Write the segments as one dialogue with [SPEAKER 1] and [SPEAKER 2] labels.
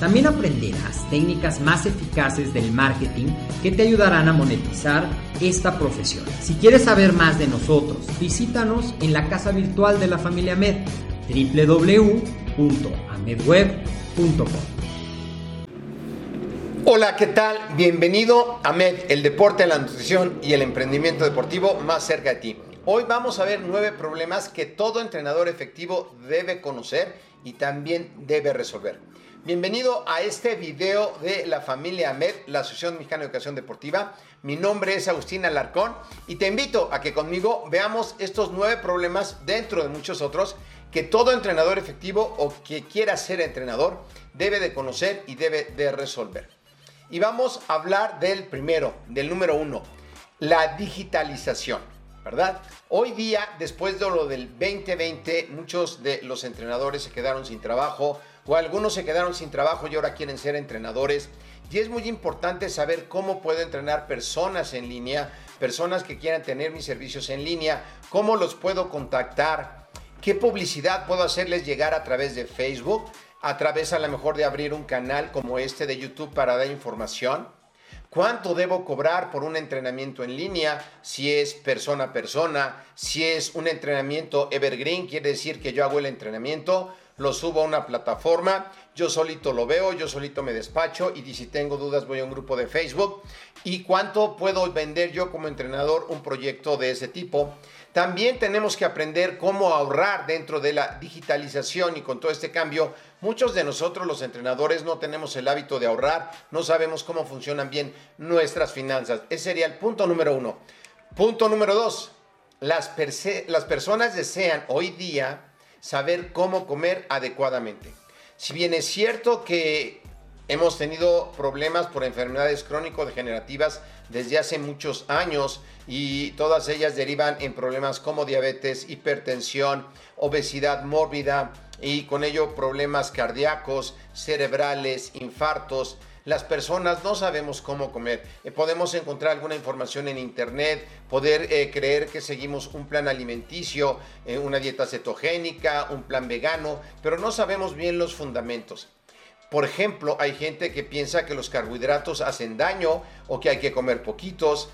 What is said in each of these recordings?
[SPEAKER 1] También aprenderás técnicas más eficaces del marketing que te ayudarán a monetizar esta profesión. Si quieres saber más de nosotros, visítanos en la casa virtual de la familia Med, www.amedweb.com.
[SPEAKER 2] Hola, ¿qué tal? Bienvenido a MED, el deporte, la nutrición y el emprendimiento deportivo más cerca de ti. Hoy vamos a ver nueve problemas que todo entrenador efectivo debe conocer y también debe resolver. Bienvenido a este video de la familia MED, la Asociación Mexicana de Educación Deportiva. Mi nombre es Agustín Alarcón y te invito a que conmigo veamos estos nueve problemas dentro de muchos otros que todo entrenador efectivo o que quiera ser entrenador debe de conocer y debe de resolver. Y vamos a hablar del primero, del número uno, la digitalización, ¿verdad? Hoy día, después de lo del 2020, muchos de los entrenadores se quedaron sin trabajo o algunos se quedaron sin trabajo y ahora quieren ser entrenadores. Y es muy importante saber cómo puedo entrenar personas en línea, personas que quieran tener mis servicios en línea, cómo los puedo contactar, qué publicidad puedo hacerles llegar a través de Facebook a través a lo mejor de abrir un canal como este de YouTube para dar información? ¿Cuánto debo cobrar por un entrenamiento en línea? Si es persona a persona, si es un entrenamiento evergreen, quiere decir que yo hago el entrenamiento, lo subo a una plataforma, yo solito lo veo, yo solito me despacho y si tengo dudas voy a un grupo de Facebook. ¿Y cuánto puedo vender yo como entrenador un proyecto de ese tipo? También tenemos que aprender cómo ahorrar dentro de la digitalización y con todo este cambio. Muchos de nosotros los entrenadores no tenemos el hábito de ahorrar, no sabemos cómo funcionan bien nuestras finanzas. Ese sería el punto número uno. Punto número dos, las, las personas desean hoy día saber cómo comer adecuadamente. Si bien es cierto que hemos tenido problemas por enfermedades crónico-degenerativas desde hace muchos años, y todas ellas derivan en problemas como diabetes, hipertensión, obesidad mórbida y con ello problemas cardíacos, cerebrales, infartos. Las personas no sabemos cómo comer. Eh, podemos encontrar alguna información en internet, poder eh, creer que seguimos un plan alimenticio, eh, una dieta cetogénica, un plan vegano, pero no sabemos bien los fundamentos. Por ejemplo, hay gente que piensa que los carbohidratos hacen daño o que hay que comer poquitos.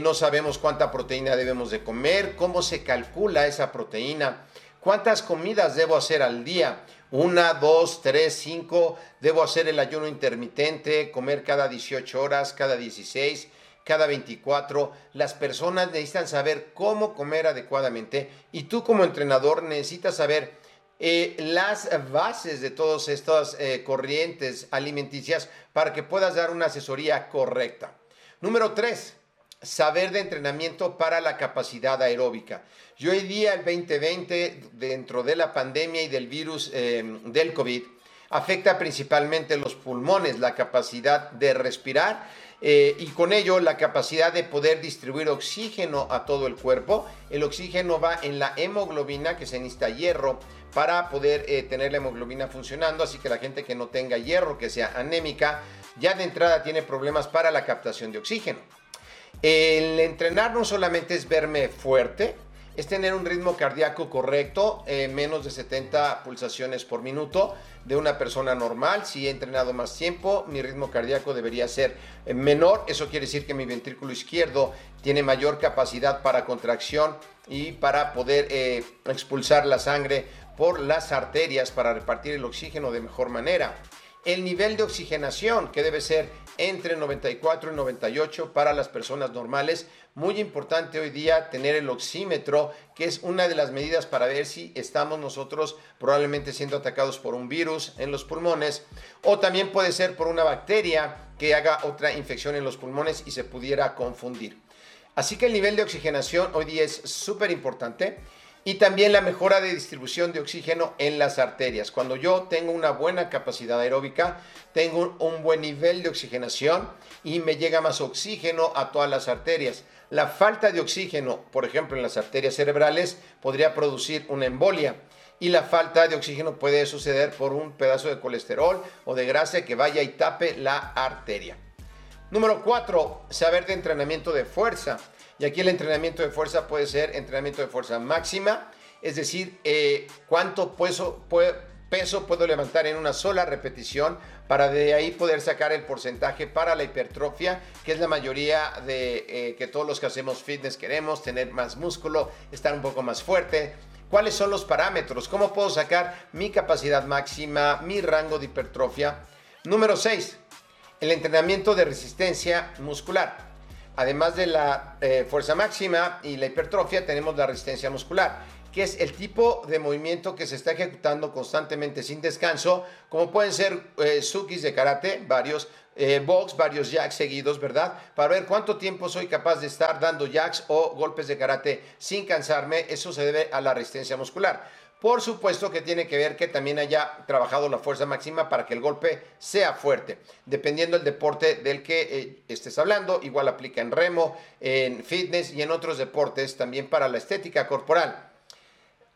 [SPEAKER 2] No sabemos cuánta proteína debemos de comer, cómo se calcula esa proteína, cuántas comidas debo hacer al día. Una, dos, tres, cinco. Debo hacer el ayuno intermitente, comer cada 18 horas, cada 16, cada 24. Las personas necesitan saber cómo comer adecuadamente y tú como entrenador necesitas saber eh, las bases de todas estas eh, corrientes alimenticias para que puedas dar una asesoría correcta. Número tres, saber de entrenamiento para la capacidad aeróbica. Y hoy día, el 2020, dentro de la pandemia y del virus em, del COVID, afecta principalmente los pulmones, la capacidad de respirar eh, y con ello la capacidad de poder distribuir oxígeno a todo el cuerpo. El oxígeno va en la hemoglobina, que se necesita hierro para poder eh, tener la hemoglobina funcionando, así que la gente que no tenga hierro, que sea anémica, ya de entrada tiene problemas para la captación de oxígeno. El entrenar no solamente es verme fuerte, es tener un ritmo cardíaco correcto, eh, menos de 70 pulsaciones por minuto de una persona normal. Si he entrenado más tiempo, mi ritmo cardíaco debería ser eh, menor. Eso quiere decir que mi ventrículo izquierdo tiene mayor capacidad para contracción y para poder eh, expulsar la sangre por las arterias para repartir el oxígeno de mejor manera el nivel de oxigenación que debe ser entre 94 y 98 para las personas normales. Muy importante hoy día tener el oxímetro, que es una de las medidas para ver si estamos nosotros probablemente siendo atacados por un virus en los pulmones o también puede ser por una bacteria que haga otra infección en los pulmones y se pudiera confundir. Así que el nivel de oxigenación hoy día es súper importante y también la mejora de distribución de oxígeno en las arterias. Cuando yo tengo una buena capacidad aeróbica, tengo un buen nivel de oxigenación y me llega más oxígeno a todas las arterias. La falta de oxígeno, por ejemplo, en las arterias cerebrales, podría producir una embolia. Y la falta de oxígeno puede suceder por un pedazo de colesterol o de grasa que vaya y tape la arteria. Número 4. Saber de entrenamiento de fuerza. Y aquí el entrenamiento de fuerza puede ser entrenamiento de fuerza máxima, es decir, eh, cuánto peso, peso puedo levantar en una sola repetición para de ahí poder sacar el porcentaje para la hipertrofia, que es la mayoría de eh, que todos los que hacemos fitness queremos, tener más músculo, estar un poco más fuerte. ¿Cuáles son los parámetros? ¿Cómo puedo sacar mi capacidad máxima, mi rango de hipertrofia? Número 6. El entrenamiento de resistencia muscular. Además de la eh, fuerza máxima y la hipertrofia, tenemos la resistencia muscular, que es el tipo de movimiento que se está ejecutando constantemente sin descanso, como pueden ser eh, sukis de karate, varios eh, box, varios jacks seguidos, ¿verdad? Para ver cuánto tiempo soy capaz de estar dando jacks o golpes de karate sin cansarme. Eso se debe a la resistencia muscular. Por supuesto que tiene que ver que también haya trabajado la fuerza máxima para que el golpe sea fuerte. Dependiendo del deporte del que eh, estés hablando, igual aplica en remo, en fitness y en otros deportes, también para la estética corporal.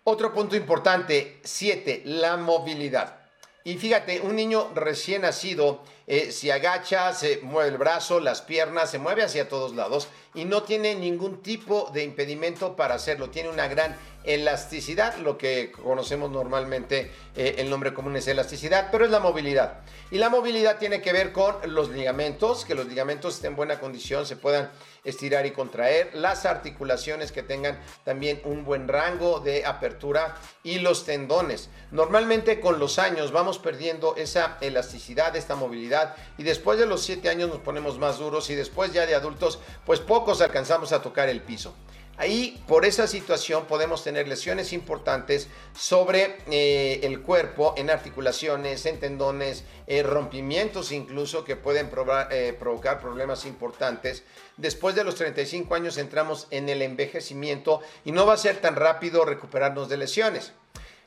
[SPEAKER 2] Otro punto importante, 7, la movilidad. Y fíjate, un niño recién nacido, eh, si agacha, se mueve el brazo, las piernas, se mueve hacia todos lados y no tiene ningún tipo de impedimento para hacerlo. Tiene una gran elasticidad, lo que conocemos normalmente, eh, el nombre común es elasticidad, pero es la movilidad. Y la movilidad tiene que ver con los ligamentos, que los ligamentos estén en buena condición, se puedan estirar y contraer, las articulaciones que tengan también un buen rango de apertura y los tendones. Normalmente con los años vamos perdiendo esa elasticidad, esta movilidad y después de los 7 años nos ponemos más duros y después ya de adultos pues pocos alcanzamos a tocar el piso. Ahí, por esa situación, podemos tener lesiones importantes sobre eh, el cuerpo, en articulaciones, en tendones, eh, rompimientos incluso que pueden eh, provocar problemas importantes. Después de los 35 años entramos en el envejecimiento y no va a ser tan rápido recuperarnos de lesiones.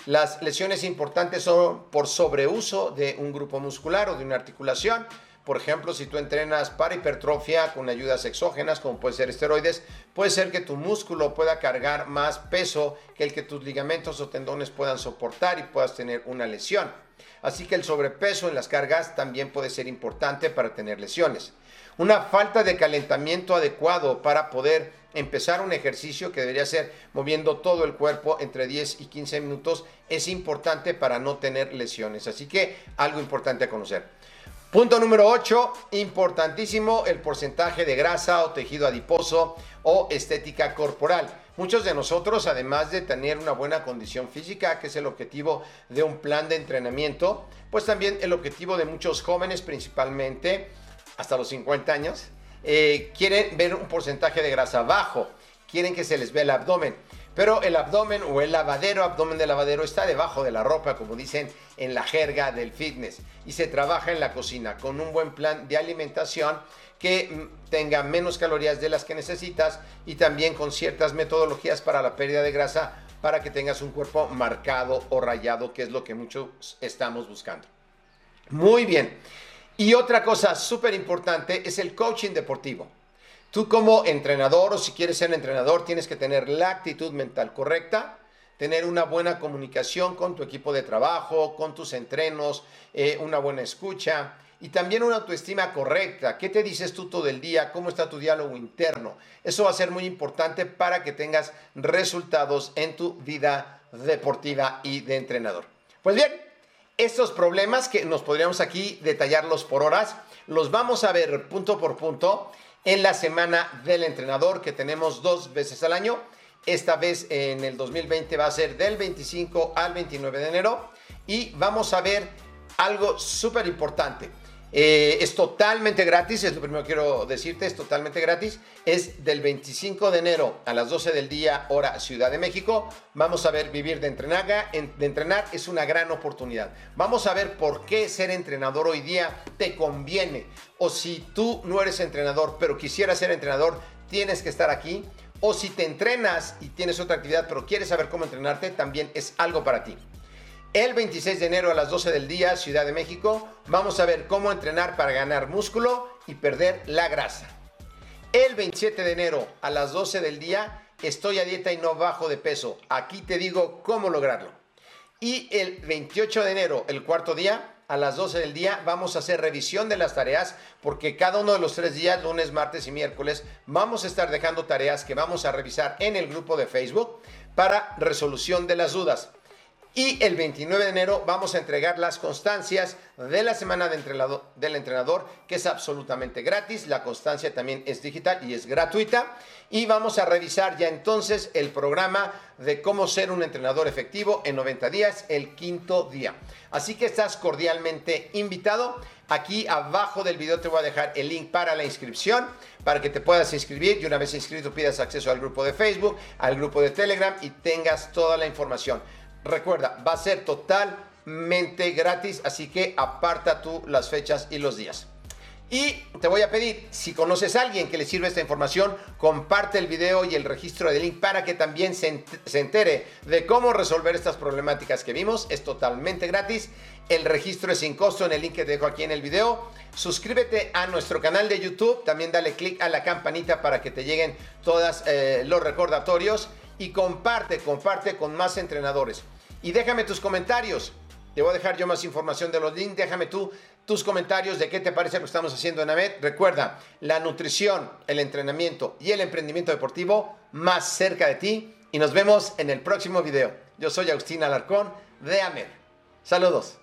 [SPEAKER 2] Las lesiones importantes son por sobreuso de un grupo muscular o de una articulación por ejemplo, si tú entrenas para hipertrofia con ayudas exógenas, como puede ser esteroides, puede ser que tu músculo pueda cargar más peso que el que tus ligamentos o tendones puedan soportar y puedas tener una lesión. Así que el sobrepeso en las cargas también puede ser importante para tener lesiones. Una falta de calentamiento adecuado para poder empezar un ejercicio que debería ser moviendo todo el cuerpo entre 10 y 15 minutos es importante para no tener lesiones. Así que algo importante a conocer. Punto número 8, importantísimo el porcentaje de grasa o tejido adiposo o estética corporal. Muchos de nosotros, además de tener una buena condición física, que es el objetivo de un plan de entrenamiento, pues también el objetivo de muchos jóvenes, principalmente hasta los 50 años, eh, quieren ver un porcentaje de grasa bajo, quieren que se les vea el abdomen. Pero el abdomen o el lavadero, abdomen de lavadero, está debajo de la ropa, como dicen en la jerga del fitness. Y se trabaja en la cocina con un buen plan de alimentación que mm, tenga menos calorías de las que necesitas y también con ciertas metodologías para la pérdida de grasa para que tengas un cuerpo marcado o rayado, que es lo que muchos estamos buscando. Muy bien. Y otra cosa súper importante es el coaching deportivo. Tú como entrenador o si quieres ser entrenador tienes que tener la actitud mental correcta, tener una buena comunicación con tu equipo de trabajo, con tus entrenos, eh, una buena escucha y también una autoestima correcta. ¿Qué te dices tú todo el día? ¿Cómo está tu diálogo interno? Eso va a ser muy importante para que tengas resultados en tu vida deportiva y de entrenador. Pues bien, estos problemas que nos podríamos aquí detallarlos por horas, los vamos a ver punto por punto en la semana del entrenador que tenemos dos veces al año. Esta vez en el 2020 va a ser del 25 al 29 de enero y vamos a ver algo súper importante. Eh, es totalmente gratis, es lo primero que quiero decirte, es totalmente gratis. Es del 25 de enero a las 12 del día, hora Ciudad de México. Vamos a ver Vivir de entrenar, de entrenar es una gran oportunidad. Vamos a ver por qué ser entrenador hoy día te conviene. O si tú no eres entrenador, pero quisieras ser entrenador, tienes que estar aquí. O si te entrenas y tienes otra actividad, pero quieres saber cómo entrenarte, también es algo para ti. El 26 de enero a las 12 del día, Ciudad de México, vamos a ver cómo entrenar para ganar músculo y perder la grasa. El 27 de enero a las 12 del día, estoy a dieta y no bajo de peso. Aquí te digo cómo lograrlo. Y el 28 de enero, el cuarto día, a las 12 del día, vamos a hacer revisión de las tareas porque cada uno de los tres días, lunes, martes y miércoles, vamos a estar dejando tareas que vamos a revisar en el grupo de Facebook para resolución de las dudas. Y el 29 de enero vamos a entregar las constancias de la semana del entrenador, que es absolutamente gratis. La constancia también es digital y es gratuita. Y vamos a revisar ya entonces el programa de cómo ser un entrenador efectivo en 90 días, el quinto día. Así que estás cordialmente invitado. Aquí abajo del video te voy a dejar el link para la inscripción, para que te puedas inscribir y una vez inscrito pidas acceso al grupo de Facebook, al grupo de Telegram y tengas toda la información. Recuerda, va a ser totalmente gratis, así que aparta tú las fechas y los días. Y te voy a pedir, si conoces a alguien que le sirva esta información, comparte el video y el registro de link para que también se entere de cómo resolver estas problemáticas que vimos. Es totalmente gratis. El registro es sin costo en el link que te dejo aquí en el video. Suscríbete a nuestro canal de YouTube. También dale click a la campanita para que te lleguen todos eh, los recordatorios y comparte, comparte con más entrenadores. Y déjame tus comentarios. Te voy a dejar yo más información de los links. Déjame tú tus comentarios de qué te parece lo que estamos haciendo en AMED. Recuerda, la nutrición, el entrenamiento y el emprendimiento deportivo más cerca de ti. Y nos vemos en el próximo video. Yo soy Agustín Alarcón de AMED. Saludos.